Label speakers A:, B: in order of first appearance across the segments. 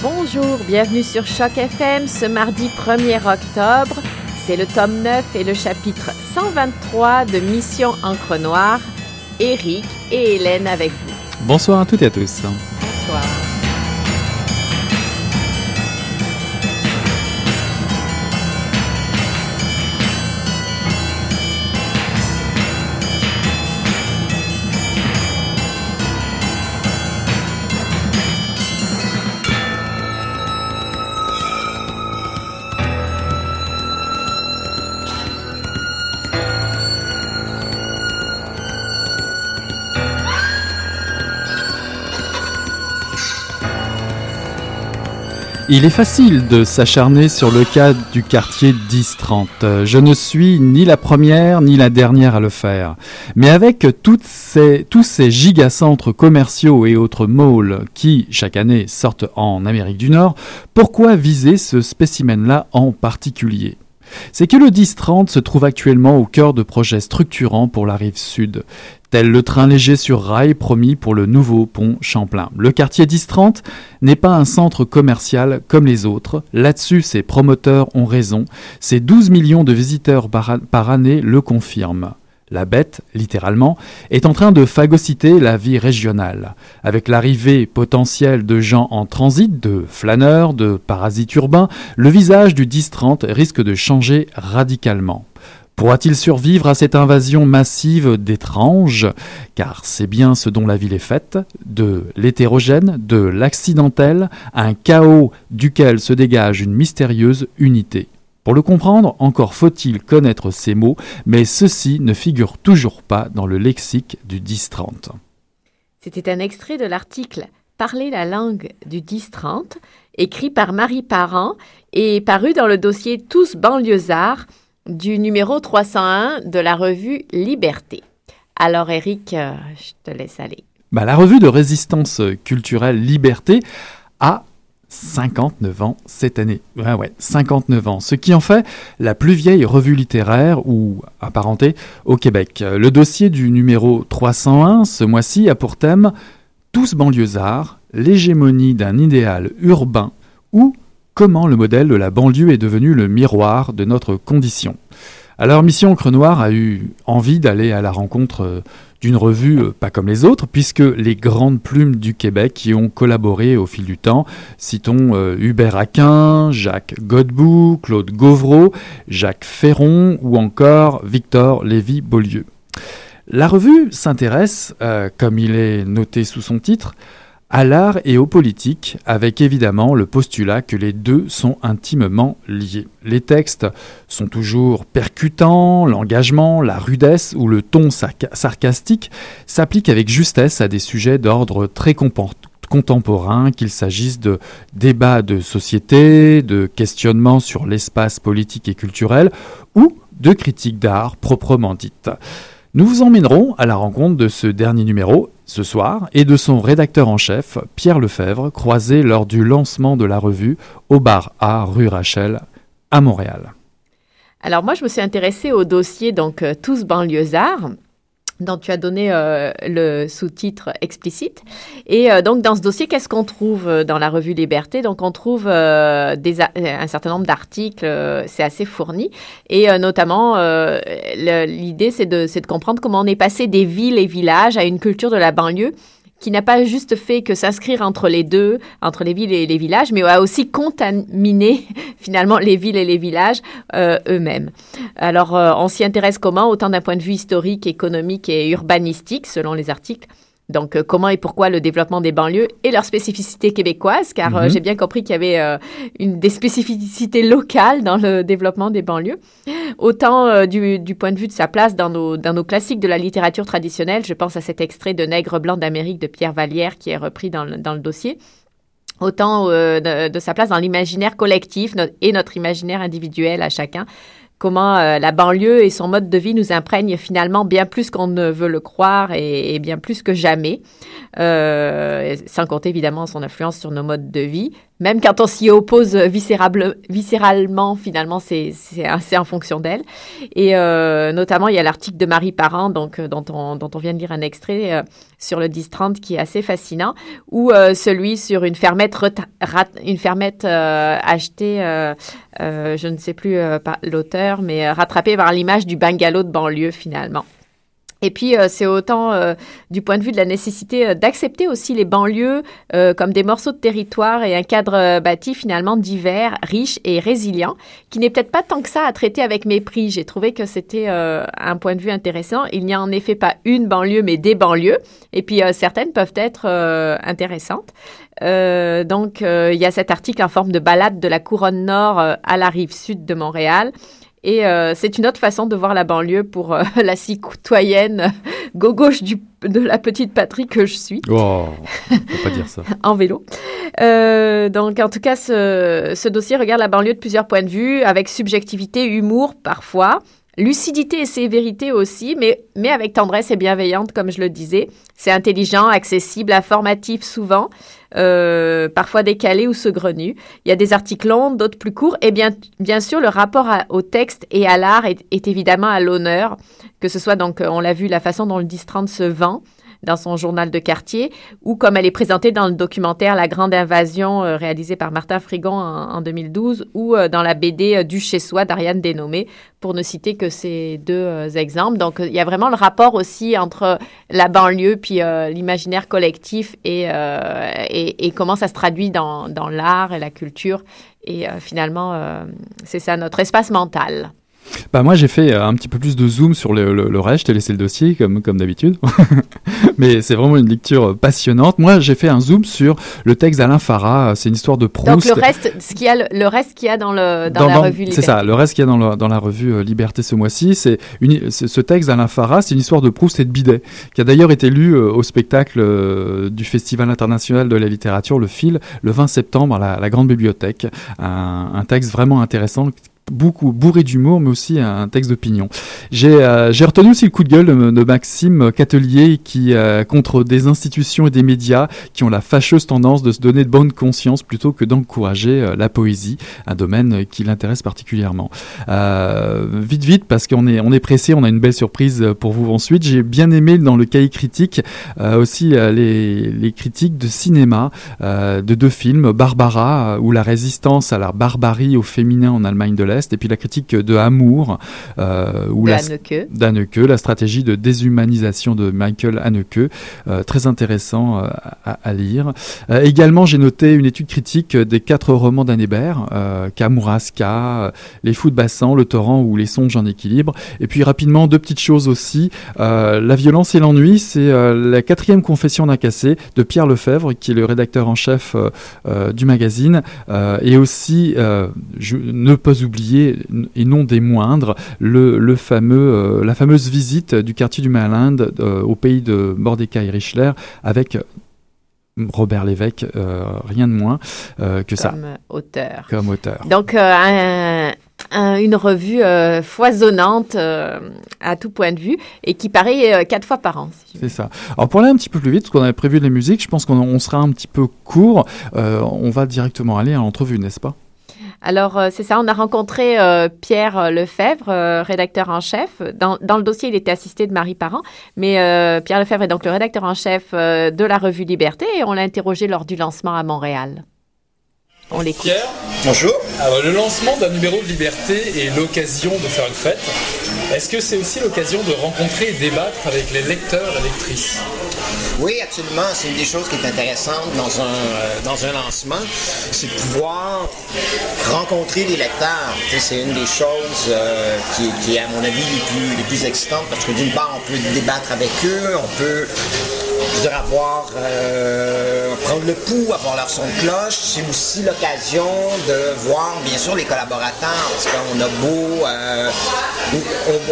A: Bonjour, bienvenue sur Choc FM ce mardi 1er octobre. C'est le tome 9 et le chapitre 123 de Mission Encre Noire. Eric et Hélène avec vous.
B: Bonsoir à toutes et à tous.
A: Bonsoir.
B: Il est facile de s'acharner sur le cas du quartier 10-30. Je ne suis ni la première ni la dernière à le faire. Mais avec ces, tous ces gigacentres commerciaux et autres malls qui, chaque année, sortent en Amérique du Nord, pourquoi viser ce spécimen-là en particulier? C'est que le 10-30 se trouve actuellement au cœur de projets structurants pour la rive sud, tel le train léger sur rail promis pour le nouveau pont Champlain. Le quartier 10-30 n'est pas un centre commercial comme les autres, là-dessus ses promoteurs ont raison, ces 12 millions de visiteurs par, par année le confirment. La bête, littéralement, est en train de phagocyter la vie régionale. Avec l'arrivée potentielle de gens en transit, de flâneurs, de parasites urbains, le visage du 10-30 risque de changer radicalement. Pourra-t-il survivre à cette invasion massive d'étranges? Car c'est bien ce dont la ville est faite, de l'hétérogène, de l'accidentel, un chaos duquel se dégage une mystérieuse unité. Pour le comprendre, encore faut-il connaître ces mots, mais ceux-ci ne figurent toujours pas dans le lexique du 10-30.
A: C'était un extrait de l'article Parler la langue du 10-30, écrit par Marie Parent et paru dans le dossier Tous banlieusards du numéro 301 de la revue Liberté. Alors Eric, euh, je te laisse aller.
B: Bah, la revue de résistance culturelle Liberté a 59 ans cette année. Ouais, ouais, 59 ans. Ce qui en fait la plus vieille revue littéraire ou apparentée au Québec. Le dossier du numéro 301 ce mois-ci a pour thème Tous banlieusards, l'hégémonie d'un idéal urbain ou comment le modèle de la banlieue est devenu le miroir de notre condition? Alors Mission Crenoir a eu envie d'aller à la rencontre d'une revue euh, pas comme les autres, puisque les grandes plumes du Québec y ont collaboré au fil du temps. Citons euh, Hubert Aquin, Jacques Godbout, Claude Gauvreau, Jacques Ferron ou encore Victor Lévy-Beaulieu. La revue s'intéresse, euh, comme il est noté sous son titre, à l'art et aux politiques, avec évidemment le postulat que les deux sont intimement liés. Les textes sont toujours percutants, l'engagement, la rudesse ou le ton sarcastique s'appliquent avec justesse à des sujets d'ordre très contemporain, qu'il s'agisse de débats de société, de questionnements sur l'espace politique et culturel, ou de critiques d'art proprement dites. Nous vous emmènerons à la rencontre de ce dernier numéro ce soir et de son rédacteur en chef, Pierre Lefebvre, croisé lors du lancement de la revue au bar A rue Rachel à Montréal.
A: Alors moi, je me suis intéressée au dossier donc euh, Tous banlieusards dont tu as donné euh, le sous-titre explicite. Et euh, donc, dans ce dossier, qu'est-ce qu'on trouve euh, dans la revue Liberté? Donc, on trouve un certain nombre d'articles, c'est assez fourni. Et notamment, l'idée, c'est de, de comprendre comment on est passé des villes et villages à une culture de la banlieue qui n'a pas juste fait que s'inscrire entre les deux, entre les villes et les villages, mais a aussi contaminé finalement les villes et les villages euh, eux-mêmes. Alors, euh, on s'y intéresse comment Autant d'un point de vue historique, économique et urbanistique, selon les articles, donc, euh, comment et pourquoi le développement des banlieues et leurs spécificités québécoises, car euh, mhm. j'ai bien compris qu'il y avait euh, une, des spécificités locales dans le développement des banlieues. Autant du, du, point de vue de sa place dans nos, dans nos classiques de la littérature traditionnelle, je pense à cet extrait de Nègre blanc d'Amérique de Pierre Vallière qui est repris dans le, dans le dossier autant de, de, sa place dans l'imaginaire collectif et notre imaginaire individuel à chacun comment euh, la banlieue et son mode de vie nous imprègnent finalement bien plus qu'on ne veut le croire et, bien plus que jamais, euh, sans compter évidemment son influence sur nos modes de vie, même quand on s'y oppose viscéralement, finalement, c'est en fonction d'elle. Et euh, notamment, il y a l'article de Marie Parent, donc, euh, dont, on, dont on vient de lire un extrait euh, sur le 10-30 qui est assez fascinant, ou celui sur une fermette, une fermette achetée, je ne sais plus l'auteur, mais rattrapée par l'image du bungalow de banlieue finalement. Et puis, euh, c'est autant euh, du point de vue de la nécessité euh, d'accepter aussi les banlieues comme des morceaux de territoire et un cadre bâti finalement divers, riche et résilient, qui n'est peut-être pas tant que ça à traiter avec mépris. J'ai trouvé que c'était un point de vue intéressant. Il n'y a en effet pas une banlieue, mais des banlieues. Et puis, certaines peuvent être intéressantes. donc, il y a cet article en forme de balade de la couronne nord à la rive sud de Montréal et euh, c'est une autre façon de voir la banlieue pour euh, la citoyenne gauche de la petite patrie que je suis.
B: Oh, faut pas dire ça.
A: en vélo. Euh, donc, en tout cas, ce, ce, dossier regarde la banlieue de plusieurs points de vue, avec subjectivité, humour parfois, lucidité et sévérité aussi, mais, mais avec tendresse et bienveillante, comme je le disais. C'est intelligent, accessible, informatif souvent. Euh, parfois décalés ou saugrenus. Il y a des articles longs, d'autres plus courts. Et bien, bien sûr, le rapport au texte et à l'art est, évidemment à l'honneur, que ce soit donc, on l'a vu, la façon dont le 10-30 se vend, dans son journal de quartier, ou comme elle est présentée dans le documentaire La Grande Invasion, euh, réalisé par Martin Frigon en, 2012, ou euh, dans la BD euh, Du chez soi d'Ariane Dénommé, pour ne citer que ces deux exemples. Donc, il y a vraiment le rapport aussi entre la banlieue puis l'imaginaire collectif et, et, et, comment ça se traduit dans, dans l'art et la culture. Et finalement, c'est ça notre espace mental.
B: Bah moi j'ai fait euh, un petit peu plus de zoom sur le, le, reste, je t'ai laissé le dossier comme, comme d'habitude, mais c'est vraiment une lecture passionnante. Moi j'ai fait un zoom sur le texte d'Alain Farah, c'est une histoire de Proust.
A: Donc le reste, ce qu'il y a, le, reste qu'il y a dans, le, dans, la revue Liberté.
B: C'est ça, le reste qu'il y a dans, le, dans la revue euh, Liberté ce mois-ci, c'est ce texte d'Alain Farah, c'est une histoire de Proust et de Bidet, qui a d'ailleurs été lu euh, au spectacle du Festival international de la littérature, le FIL, le 20 septembre à la, Grande Bibliothèque. Un, un texte vraiment intéressant beaucoup bourré d'humour, mais aussi un texte d'opinion. J'ai euh, retenu aussi le coup de gueule de, Maxime Catelier qui euh, contre des institutions et des médias qui ont la fâcheuse tendance de se donner de bonne conscience plutôt que d'encourager euh, la poésie, un domaine qui l'intéresse particulièrement. vite, vite, parce qu'on est, on est pressé, on a une belle surprise pour vous ensuite. J'ai bien aimé dans le cahier critique aussi les, les, critiques de cinéma de deux films, Barbara ou La résistance à la barbarie au féminin en Allemagne de l'Est, et puis la critique de Amour,
A: ou
B: d'Anneke, la stratégie de déshumanisation de Michael Haneke, très intéressant à, à, lire. également, j'ai noté une étude critique des quatre romans d'Anne Hébert, Kamouraska, Les Fous de Bassan, Le Torrent ou Les Songes en équilibre. Et puis rapidement, deux petites choses aussi. la violence et l'ennui, c'est la quatrième confession d'un cassé de Pierre Lefebvre, qui est le rédacteur en chef euh, euh, du magazine, euh, et aussi, je, ne pas oublier, et non des moindres, le, fameux, la fameuse visite du quartier du Malinde au pays de Mordecai Richler avec Robert Lévesque, rien de moins que ça.
A: Comme auteur.
B: Comme auteur.
A: Donc, un, une revue euh, foisonnante euh, à tout point de vue et qui paraît euh, quatre fois par an.
B: c'est ça. Alors pour aller un petit peu plus vite, parce qu'on avait prévu les musiques, je pense qu'on sera un petit peu court. on va directement aller à l'entrevue, n'est-ce pas?
A: Alors, c'est ça, on a rencontré Pierre Lefebvre, rédacteur en chef. Dans, dans, le dossier, il était assisté de Marie Parent, mais Pierre Lefebvre est donc le rédacteur en chef de la revue Liberté et on l'a interrogé lors du lancement à Montréal.
C: On Pierre
D: Bonjour.
C: Alors, le lancement d'un numéro de liberté est l'occasion de faire une fête. Est-ce que c'est aussi l'occasion de rencontrer et débattre avec les lecteurs et lectrices?
D: Oui, absolument. C'est une des choses qui est intéressante dans un, euh, dans un lancement, c'est de pouvoir rencontrer les lecteurs. c'est une des choses euh, qui, qui, est, à mon avis, les plus, les plus excitantes parce que d'une part, on peut débattre avec eux, on peut je dire, avoir, euh, prendre le pouls, avoir leur son de cloche, c'est aussi l'occasion de voir, bien sûr, les collaborateurs, parce qu'on a beau, euh,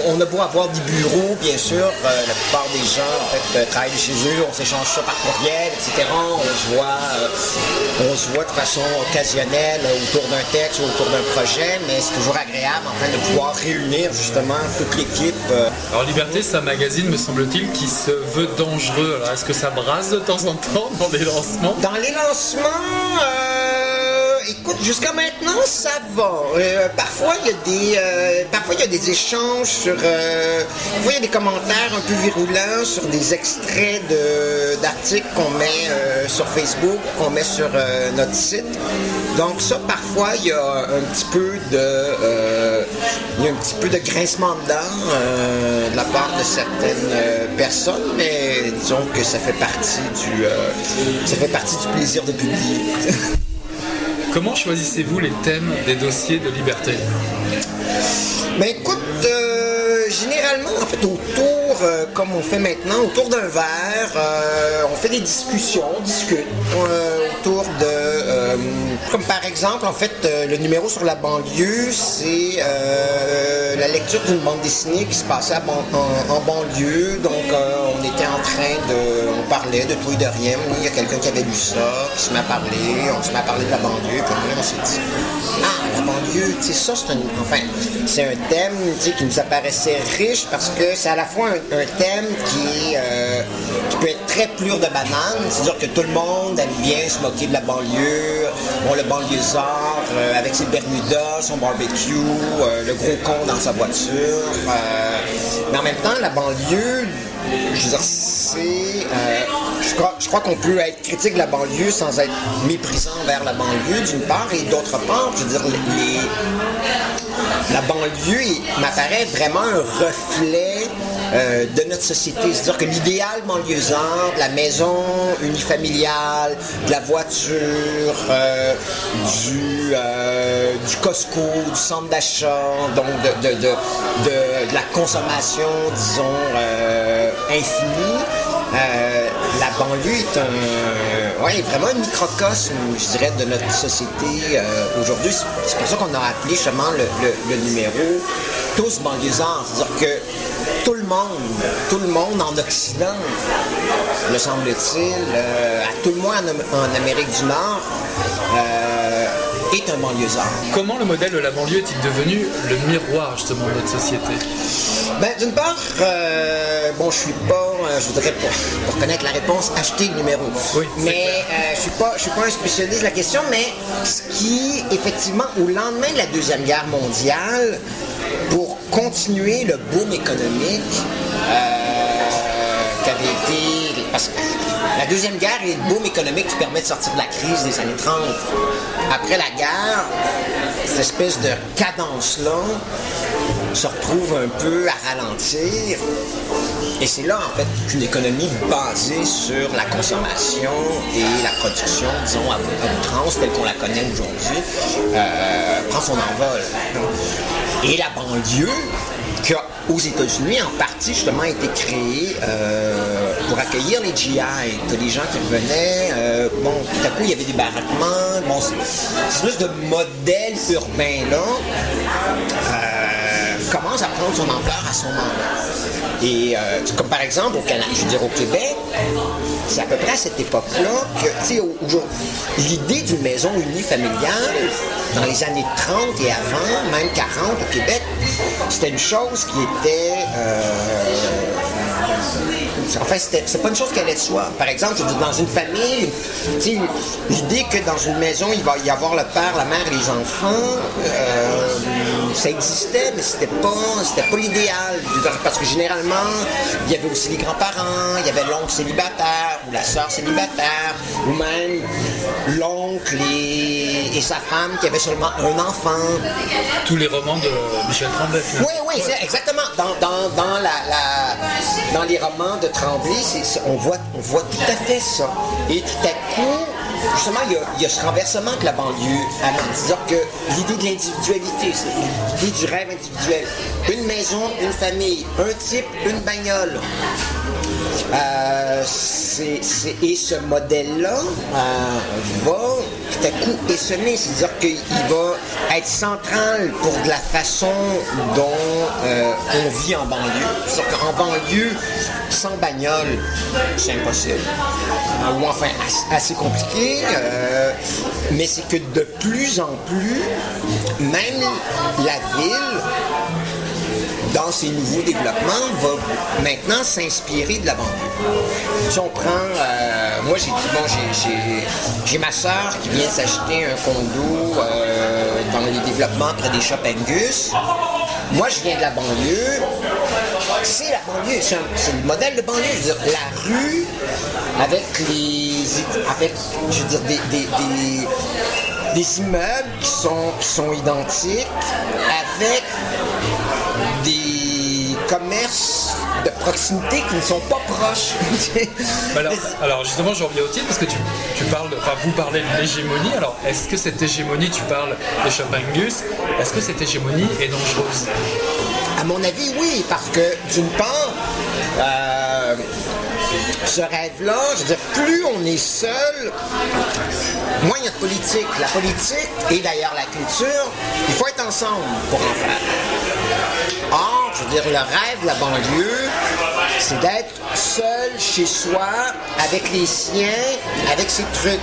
D: on, a beau avoir des bureaux, bien sûr, euh, la plupart des gens, en fait, travaillent chez eux, on s'échange ça par courriel, etc. On se voit, on se voit de façon occasionnelle autour d'un texte ou autour d'un projet, mais c'est toujours agréable, en de pouvoir réunir, justement, toute l'équipe.
C: Alors, Liberté, c'est un magazine, me semble-t-il, qui se veut dangereux. Est-ce que ça brasse de temps en temps dans les lancements
D: Dans les lancements, euh, écoute, jusqu'à maintenant, ça va. Euh, parfois, il y a des, euh, parfois il y a des échanges sur, parfois il y a des commentaires un peu virulents sur des extraits de, d'articles qu'on met sur Facebook, qu'on met sur notre site. Donc ça, parfois, il y a un petit peu de, il y a un petit peu de grincement de dents de la part de certaines personnes, mais disons que ça fait partie du, euh, ça fait partie du plaisir de publier.
C: Comment choisissez-vous les thèmes des dossiers de liberté?
D: Ben écoute, euh, généralement, en fait, autour, euh, comme on fait maintenant, autour d'un verre, on fait des discussions, on discute autour de, comme par exemple, en fait, le numéro sur la banlieue, c'est la lecture d'une bande dessinée qui se passait en, banlieue. Donc, euh, on était en train de. On parlait de tout et de rien. Il y a quelqu'un qui avait lu ça, qui se met à parler. On se met à parler de la banlieue. Puis on s'est dit Ah, la banlieue, tu sais, ça, c'est un. Enfin, c'est un thème qui nous apparaissait riche parce que c'est à la fois un, thème qui, euh, qui peut être très plure de banane. C'est-à-dire que tout le monde aime bien se moquer de la banlieue. Bon, le banlieusard, euh, avec ses bermudas, son barbecue, le gros con dans sa voiture. Euh, mais en même temps, la banlieue, je veux dire, c'est. Euh, je crois, qu'on peut être critique de la banlieue sans être méprisant vers la banlieue, d'une part, et d'autre part, je veux dire, la banlieue m'apparaît vraiment un reflet euh, de notre société. C'est-à-dire que l'idéal banlieusard, la maison unifamiliale, de la voiture, euh, du, euh, du Costco, du centre d'achat, donc de, de, de, de, la consommation, disons, infinie, la banlieue est un, vraiment un microcosme, je dirais, de notre société aujourd'hui. C'est pour ça qu'on a appelé justement le, numéro tous banlieusards. C'est-à-dire que tout le monde, tout le monde en Occident, me semble-t-il, euh, à tout le moins en, Amérique du Nord, euh, est un banlieusard.
C: Comment le modèle de la banlieue est-il devenu le miroir justement de notre société?
D: Ben, d'une part, euh, bon, je suis pas, euh, je voudrais pour, connaître la réponse, acheter le numéro.
C: Oui,
D: mais euh, je suis pas, je suis pas un spécialiste de la question, mais ce qui, effectivement, au lendemain de la deuxième guerre mondiale, pour continuer le boom économique qui avait été, parce que la Deuxième Guerre est le boom économique qui permet de sortir de la crise des années 30. Après la guerre, cette espèce de cadence-là se retrouve un peu à ralentir. Et c'est là, en fait, qu'une économie basée sur la consommation et la production, disons, à outrance, telle qu'on la connaît aujourd'hui, euh, prend son envol. Et la banlieue, qui a, aux États-Unis, en partie, justement, été créée euh, pour accueillir les GI. Des gens qui revenaient, euh, bon, tout à coup, il y avait des baraquements, bon, c'est une espèce de modèle urbain-là. euh, commence à prendre son ampleur à ce moment-là. Et euh, comme par exemple au Canada, je veux dire au Québec, c'est à peu près à cette époque-là que, tu sais, l'idée d'une maison unifamiliale, dans les années 30 et avant, même 40 au Québec, c'était une chose qui était... euh, en fait, c'est pas une chose qui allait de soi. Par exemple, dans une famille, l'idée que dans une maison, il va y avoir le père, la mère et les enfants, euh, ça existait, mais c'était pas, c'était pas l'idéal. Parce que généralement, il y avait aussi les grands-parents, il y avait l'oncle célibataire ou la sœur célibataire, ou même l'oncle et, et sa femme qui avaient seulement un enfant.
C: Tous les romans de Michel Tremblay, finalement.
D: Oui, oui, exactement. Dans, dans, dans, la, la- dans les romans de Tremblay, on, voit, on voit tout à fait ça. Et tout à coup, justement, il y a, ce renversement que la banlieue amène. C'est-à-dire que l'idée de l'individualité, l'idée du rêve individuel. Une maison, une famille, un type, une bagnole. Euh, et ce modèle-là euh, va c'est-à-dire qu'il va être central pour de la façon dont euh, on vit en banlieue. C'est-à-dire qu'en banlieue, sans bagnole, c'est impossible. Euh, Ou enfin, assez, assez compliqué. euh, mais c'est que de plus en plus, même la ville dans ces nouveaux développements, va maintenant s'inspirer de la banlieue. Si on prend, euh, moi j'ai bon, j'ai- ma soeur qui vient s'acheter un condo euh, dans les développements près des Shop Angus. Moi je viens de la banlieue. C'est la banlieue, c'est le modèle de banlieue. Je la rue avec les, avec, je des, des- des- immeubles qui sont, qui sont identiques avec commerces de proximité qui ne sont pas proches.
C: Alors, alors justement, j'en reviens au titre parce que tu, tu parles, enfin vous parlez de l'hégémonie. Alors, est-ce que cette hégémonie, tu parles des Shop Angus, est-ce que cette hégémonie est dangereuse?
D: À mon avis, oui, parce que d'une part, euh, ce rêve-là, je veux dire, plus on est seul, moins il y a de politique. La politique et d'ailleurs la culture, il faut être ensemble pour en faire. Or, je veux dire, le rêve de la banlieue, c'est d'être seul chez soi, avec les siens, avec ses trucs.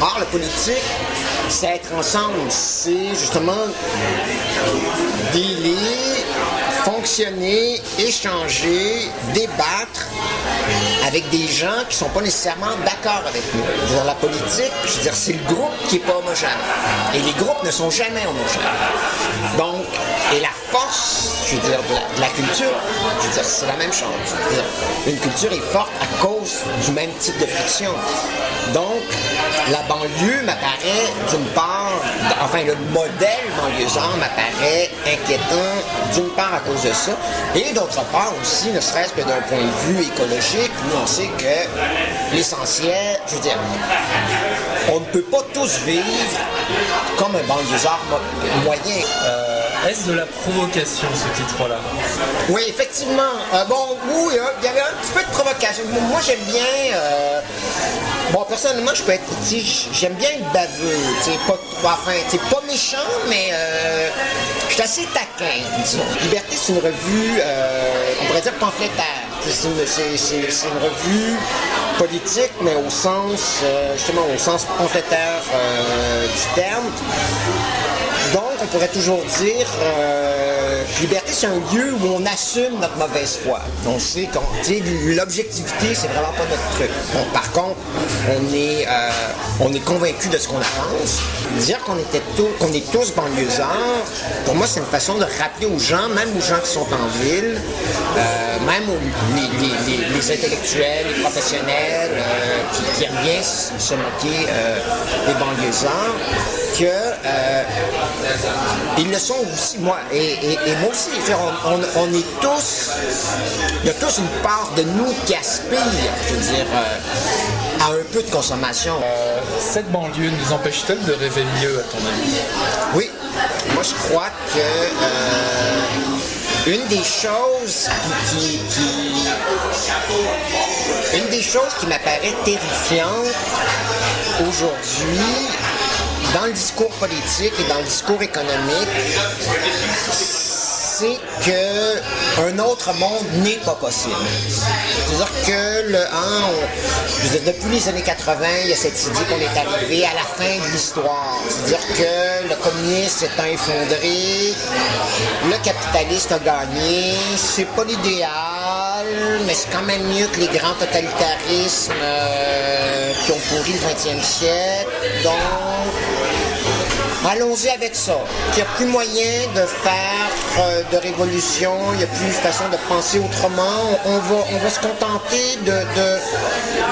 D: Or, la politique, c'est être ensemble. C'est justement dealer, fonctionner, échanger, débattre avec des gens qui sont pas nécessairement d'accord avec nous. Dire, la politique, je veux dire, c'est le groupe qui est pas homogène. Et les groupes ne sont jamais homogènes. Donc, et la force, je veux dire, de la, culture, je veux dire, c'est la même chose. Une culture est forte à cause du même type de friction. Donc, la banlieue m'apparaît, d'une part, enfin, le modèle banlieusard m'apparaît inquiétant, d'une part à cause de ça, et d'autre part aussi, ne serait-ce que d'un point de vue écologique, où on sait que l'essentiel, je veux dire, on ne peut pas tous vivre comme un banlieusard mo- moyen.
C: Euh, Est-ce de la provocation ce titre-là?
D: Oui, effectivement. Euh, bon, oui, hein, il y avait un petit peu de provocation. Moi, j'aime bien. euh, bon, personnellement, je peux être. sais, J'aime bien être baveux. Pas, enfin, pas méchant, mais euh, je suis assez taquin. Liberté, c'est une revue, euh, on pourrait dire pamphlétaire. C'est une, revue politique, mais au sens, justement, au sens pamphlétaire du terme. On pourrait toujours dire euh, liberté, c'est un lieu où on assume notre mauvaise foi. On sait qu'on, l'objectivité, c'est vraiment pas notre truc. Par contre, on est, euh, est convaincu de ce qu'on pense. Dire qu'on était qu'on est tous banlieusards, pour moi, c'est une façon de rappeler aux gens, même aux gens qui sont en ville, euh, même aux, les, intellectuels, les professionnels, euh, qui, aiment bien se moquer des banlieusards, que euh, ils le sont aussi, moi, et, et- et moi aussi. On, on- on est tous, il y a tous une part de nous qui aspire, je veux dire, euh, à un peu de consommation.
C: Euh, cette banlieue nous empêche-t-elle de rêver mieux, à ton avis?
D: Oui, moi je crois que une des choses qui- une des choses qui m'apparaît terrifiante aujourd'hui dans le discours politique et dans le discours économique, c'est que un autre monde n'est pas possible. C'est-à-dire que le hein, depuis les années 80, il y a cette idée qu'on est arrivé à la fin de l'histoire. C'est-à-dire que le communisme s'est effondré, le capitaliste a gagné, c'est pas l'idéal, mais c'est quand même mieux que les grands totalitarismes euh, qui ont pourri le 20e siècle. Allons-y avec ça. Il n'y a plus moyen de faire euh, de révolution, il n'y a plus façon de penser autrement. On va, se contenter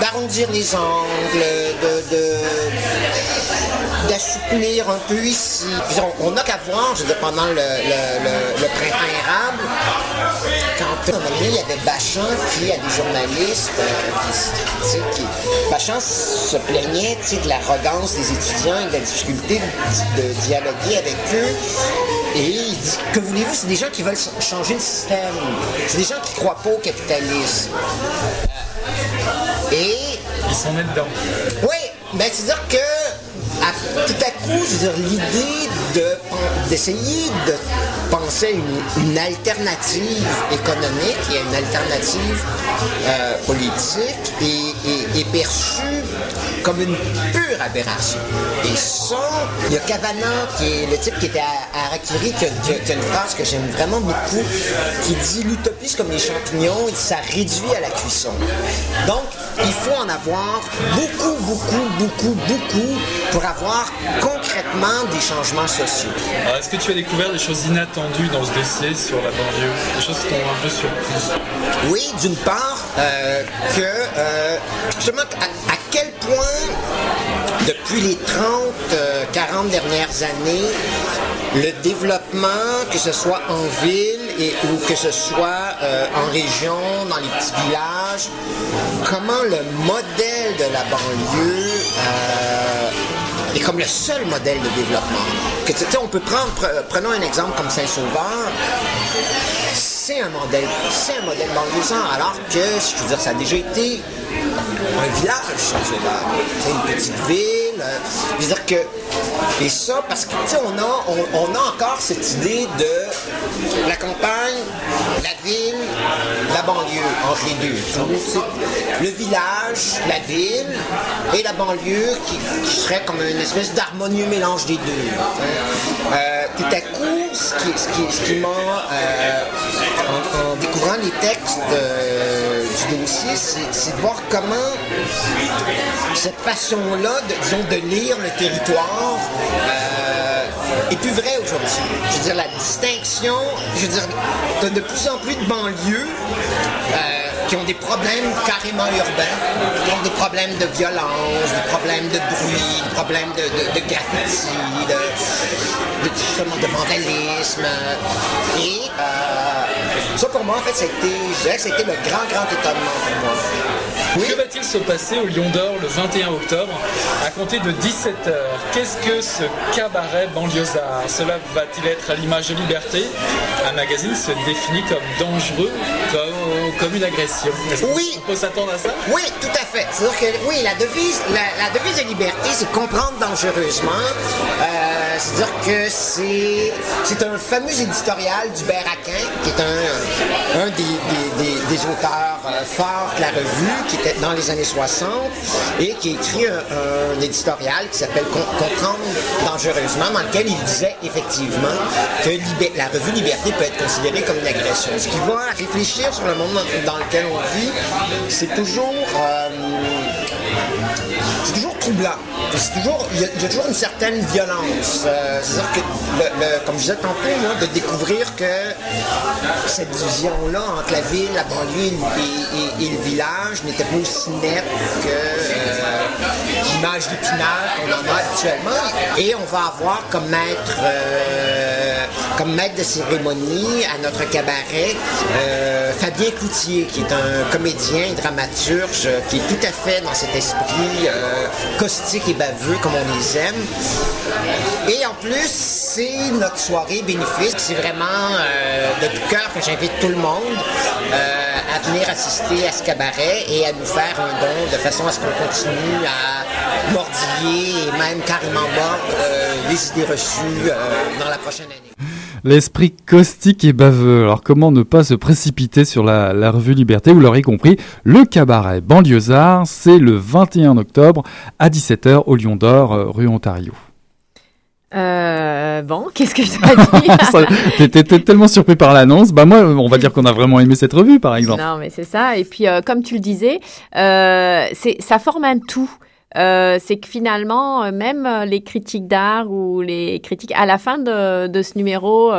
D: d'arrondir les angles, de- d'assouplir un peu ici. On- n'a qu'à voir, je veux dire, pendant le, le- le- le printemps érable, quand à un moment donné, il y avait Bachand qui, à des journalistes, euh, qui- Bachand se plaignait de l'arrogance des étudiants et de la difficulté de, de dialoguer avec eux. Et il dit, que voulez-vous, c'est des gens qui veulent changer le système. C'est des gens qui ne croient pas au capitalisme. Et
C: Ils sont nés dedans.
D: oui, ben c'est-à-dire que tout à coup, je veux dire, l'idée de- d'essayer de penser à une, alternative économique et à une alternative euh, politique est, perçue comme une pure aberration. Et ça, il y a Cavana, qui est le type qui était à, Harakiri, qui a, qui a- une phrase que j'aime vraiment beaucoup, qui dit l'utopie c'est comme les champignons, ça réduit à la cuisson. Donc, il faut en avoir beaucoup, beaucoup, beaucoup, beaucoup pour avoir concrètement des changements sociaux.
C: Alors, est-ce que tu as découvert des choses inattendues dans ce dossier sur la banlieue? Des choses qui t'ont un peu surpris?
D: Oui, d'une part, euh, que euh, justement, à, à quel point, depuis les 30, euh, 40 dernières années, le développement, que ce soit en ville ou que ce soit euh, en région, dans les petits villages, comment le modèle de la banlieue euh, est comme le seul modèle de développement? On peut prendre, pre- prenons un exemple comme Saint-Sauveur c'est un modèle, c'est un modèle banlieusard, alors que, je veux dire, ça a déjà été un village, Saint-Sauveur. C'est une petite ville. Euh, je veux dire que, et ça, parce que, tu on a, on, a encore cette idée de la campagne, la ville, la banlieue, entre les deux. Le village, la ville et la banlieue qui, qui serait comme une espèce d'harmonieux mélange des deux. Euh, tout à coup, ce qui, ce qui, ce qui m'a, euh, en, découvrant les textes euh, du dossier, c'est de voir comment cette façon-là, de, lire le territoire euh, est plus vraie aujourd'hui. Je veux dire, la distinction, je veux dire, t'as de plus en plus de banlieues euh, qui ont des problèmes carrément urbains, qui ont des problèmes de violence, des problèmes de bruit, des problèmes de, de, de, de, justement, de vandalisme. Et euh, ça, pour moi, en fait, été le grand, grand étonnement pour moi.
C: Que va-t-il se passer au Lion d'Or le 21 octobre à compter de 17h Qu'est-ce que ce cabaret banlieusard? Cela va-t-il être à l'image de Liberté? Un magazine se définit comme dangereux, comme, comme une agression. Est-ce qu'on-
D: Oui.
C: on peut s'attendre à ça?
D: Oui, tout à fait. C'est-à-dire que, oui, la devise, la, la devise de liberté, c'est comprendre dangereusement. Euh, C'est-à-dire que c'est, un fameux éditorial du Berraquin, qui est un, un des, des- auteurs euh, forts de la revue, qui était dans les années 60, et qui a écrit un, éditorial qui s'appelle Com- Comprendre dangereusement, dans lequel il disait effectivement que la revue Liberté peut être considérée comme une agression. Ce qui va réfléchir sur le monde dans, dans lequel on vit, c'est toujours... euh, toujours, il y, a, toujours une certaine violence. Euh, C'est-à-dire que, comme je disais tantôt, moi, de découvrir que cette division-là entre la ville, la banlieue et le village n'était pas aussi nette que euh, l'image qu'on en a habituellement. Et on va avoir comme maître, euh, comme maître de cérémonie à notre cabaret euh, Fabien Cloutier, qui est un comédien et dramaturge euh, qui est tout à fait dans cet esprit caustique et baveux comme on les aime. Et en plus, c'est notre soirée bénéfice. C'est vraiment de tout cœur que j'invite tout le monde à venir assister à ce cabaret et à nous faire un don de façon à ce qu'on continue à mordiller et même carrément mordre euh, les idées reçues euh, dans la prochaine année.
B: L'esprit caustique et baveux. Alors comment ne pas se précipiter sur la, la revue Liberté? Vous l'aurez compris, le cabaret Banlieusard, c'est le 21 octobre à 17h au Lion d'Or, euh, rue Ontario.
A: Euh, bon, qu'est-ce que je dois dire?
B: T'étais tellement surpris par l'annonce. Bah moi, on va dire qu'on a vraiment aimé cette revue, par exemple.
A: Non, mais c'est ça. Et puis, euh, comme tu le disais, euh, ça forme un tout. Euh, c'est que finalement, même les critiques d'art ou les critiques, à la fin de, de ce numéro,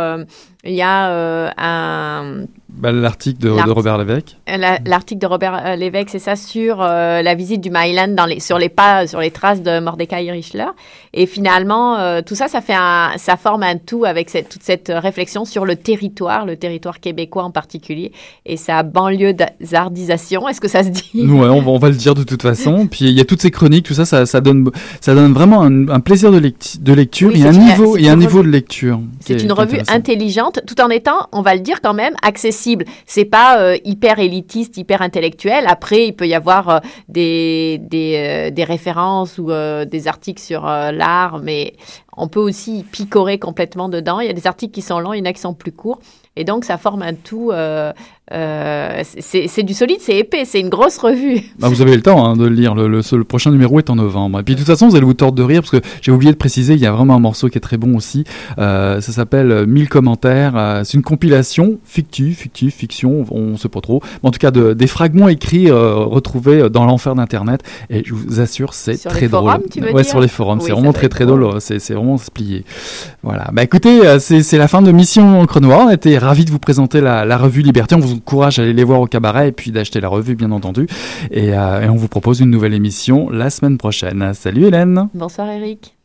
A: il y a un,
B: Bah, L'article de. Robert Lévesque.
A: la- l'article de Robert euh, Lévesque, c'est ça, sur euh, la visite du Myland dans les, sur les pas, sur les traces de Mordecai Richler. Et finalement, euh, tout ça, ça fait un, ça forme un tout avec cette, toute cette réflexion sur le territoire, le territoire québécois en particulier, et sa banlieusardisation. Est-ce que ça se dit?
B: Ouais, on va, on va le dire de toute façon. Puis il y a toutes ces chroniques, tout ça, ça, ça donne, ça donne vraiment un, un plaisir de, lect- de lecture
A: Oui,
B: et un
A: une-
B: niveau, et un niveau de lecture.
A: C'est
B: est-
A: une revue intelligente, tout en étant, on va le dire quand même, accessible. C'est pas euh, hyper élitiste, hyper intellectuel. Après, il peut y avoir euh, des, des, euh, des références ou des articles sur l'art, mais on peut aussi picorer complètement dedans. Il y a des articles qui sont longs, il y en a qui sont plus courts. Et donc, ça forme un tout. Euh, c'est du solide, c'est épais, c'est une grosse revue.
B: Bah, vous avez le temps hein, de le lire. Le, le- le prochain numéro est en novembre. Et puis de toute façon, vous allez vous tordre de rire parce que j'ai oublié de préciser, il y a vraiment un morceau qui est très bon aussi. Euh, ça s'appelle euh, 1000 commentaires. Euh, c'est une compilation fictive, fictive, fiction, on sait pas trop. Mais en tout cas, de, des fragments écrits euh, retrouvés dans l'enfer d'Internet. Et je vous assure, c'est très
A: les
B: drôle.
A: forums, tu veux
B: ouais,
A: dire
B: sur les forums.
A: Oui,
B: c'est vraiment très très
A: drôle.
B: C'est vraiment se plier. Voilà. Bah écoutez, c'est la fin de Mission Encre Noire. On était ravis de vous présenter la, la revue Liberté. On vous encourage à aller les voir au cabaret et puis d'acheter la revue, bien entendu. Et, euh, et on vous propose une nouvelle émission la semaine prochaine. Salut Hélène.
A: Bonsoir Eric.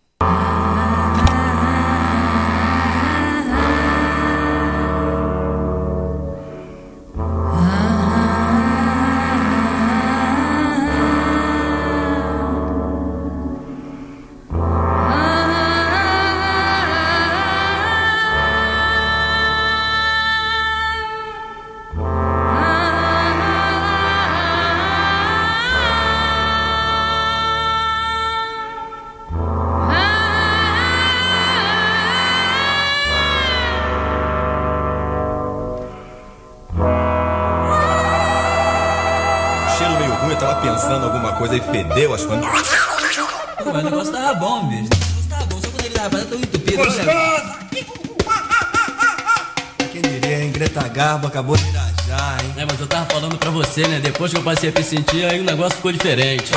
E: Coisa e fedeu as coisas.
F: Pô, mas o negócio tava bom, bicho. O negócio tava bom, só quando ele tava fazendo tão entupido. né?
E: Quem diria, hein? Greta Garbo acabou de irajar, hein?
F: É, mas eu tava falando pra você, né? Depois que eu passei a me sentir, aí o negócio ficou diferente.